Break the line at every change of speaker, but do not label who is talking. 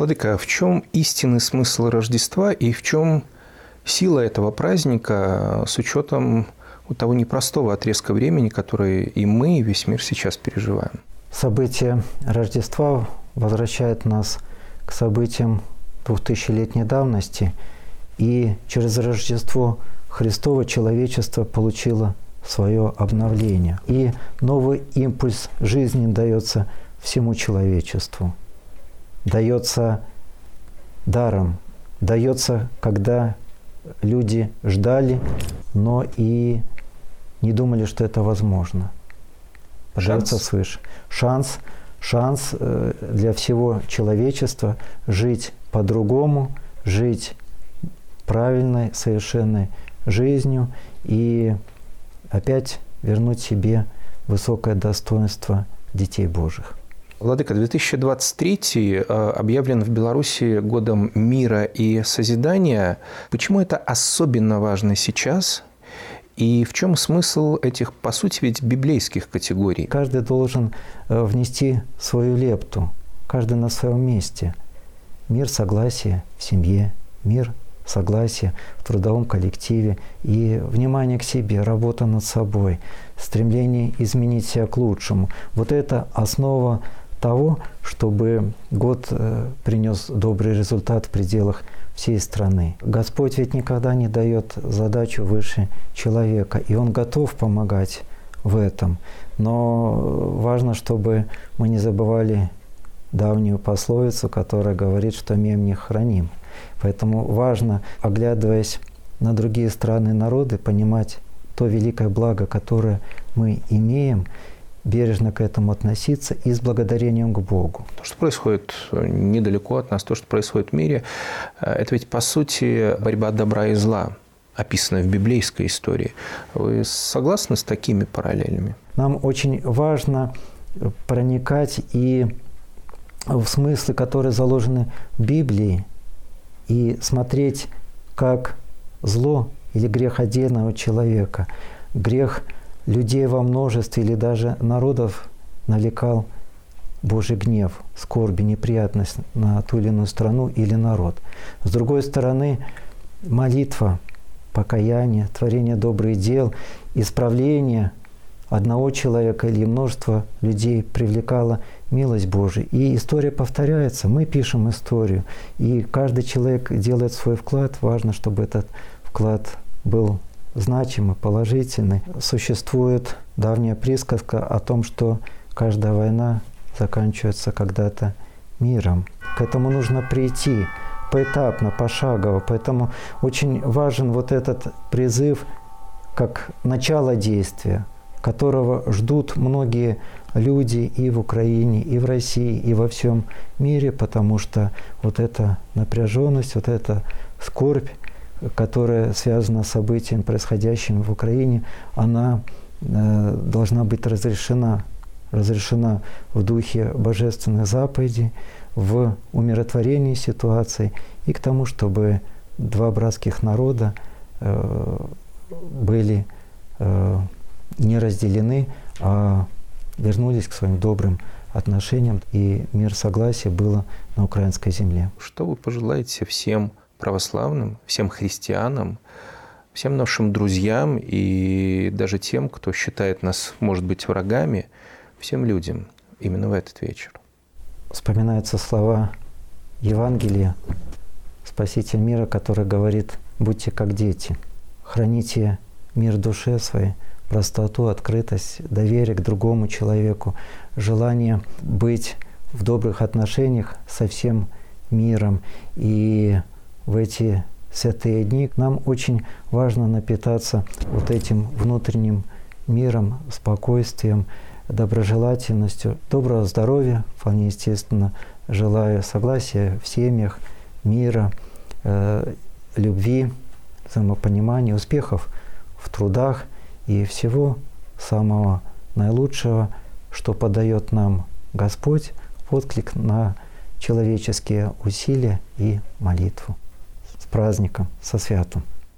Владыка, а в чем истинный смысл Рождества и в чем сила этого праздника с учетом того непростого отрезка времени, который и мы, и весь мир сейчас переживаем?
События Рождества возвращают нас к событиям двухтысячелетней давности, и через Рождество Христово человечество получило свое обновление. И новый импульс жизни дается всему человечеству. Дается даром, дается, когда люди ждали, но и не думали, что это возможно. Дается свыше. Шанс, шанс э, для всего человечества жить по-другому, жить правильной, совершенной жизнью и опять вернуть себе высокое достоинство детей Божьих.
Владыка, 2023 э, объявлен в Беларуси годом мира и созидания. Почему это особенно важно сейчас? И в чем смысл этих, по сути, ведь библейских категорий?
Каждый должен э, внести свою лепту, каждый на своем месте. Мир согласия в семье, мир согласие в трудовом коллективе и внимание к себе, работа над собой, стремление изменить себя к лучшему. Вот это основа того, чтобы год э, принес добрый результат в пределах всей страны. Господь ведь никогда не дает задачу выше человека, и Он готов помогать в этом. Но важно, чтобы мы не забывали давнюю пословицу, которая говорит, что мем не храним. Поэтому важно, оглядываясь на другие страны и народы, понимать то великое благо, которое мы имеем, бережно к этому относиться и с благодарением к Богу.
То, что происходит недалеко от нас, то, что происходит в мире, э, это ведь, по сути, борьба добра и зла, описанная в библейской истории. Вы согласны с такими параллелями?
Нам очень важно проникать и в смыслы, которые заложены в Библии, и смотреть, как зло или грех отдельного человека, грех людей во множестве или даже народов навлекал Божий гнев, скорби, неприятность на ту или иную страну или народ. С другой стороны, молитва, покаяние, творение добрых дел, исправление одного человека или множества людей привлекало милость Божия. И история повторяется. Мы пишем историю. И каждый человек делает свой вклад. Важно, чтобы этот вклад был значимый, положительный. Существует давняя присказка о том, что каждая война заканчивается когда-то миром. К этому нужно прийти поэтапно, пошагово. Поэтому очень важен вот этот призыв как начало действия, которого ждут многие люди и в Украине, и в России, и во всем мире, потому что вот эта напряженность, вот эта скорбь, которая связана с событием, происходящим в Украине, она э, должна быть разрешена, разрешена в духе божественной заповеди, в умиротворении ситуации и к тому, чтобы два братских народа э, были э, не разделены, а вернулись к своим добрым отношениям, и мир согласия было на украинской земле.
Что вы пожелаете всем православным, всем христианам, всем нашим друзьям и даже тем, кто считает нас, может быть, врагами, всем людям именно в этот вечер?
Вспоминаются слова Евангелия, Спаситель мира, который говорит, будьте как дети, храните мир душе своей, простоту, открытость, доверие к другому человеку, желание быть в добрых отношениях со всем миром. И в эти святые дни нам очень важно напитаться вот этим внутренним миром, спокойствием, доброжелательностью, доброго здоровья, вполне естественно, желаю согласия в семьях, мира, э, любви, взаимопонимания, успехов в трудах – и всего самого наилучшего, что подает нам Господь отклик на человеческие усилия и молитву. Праздником, со святым!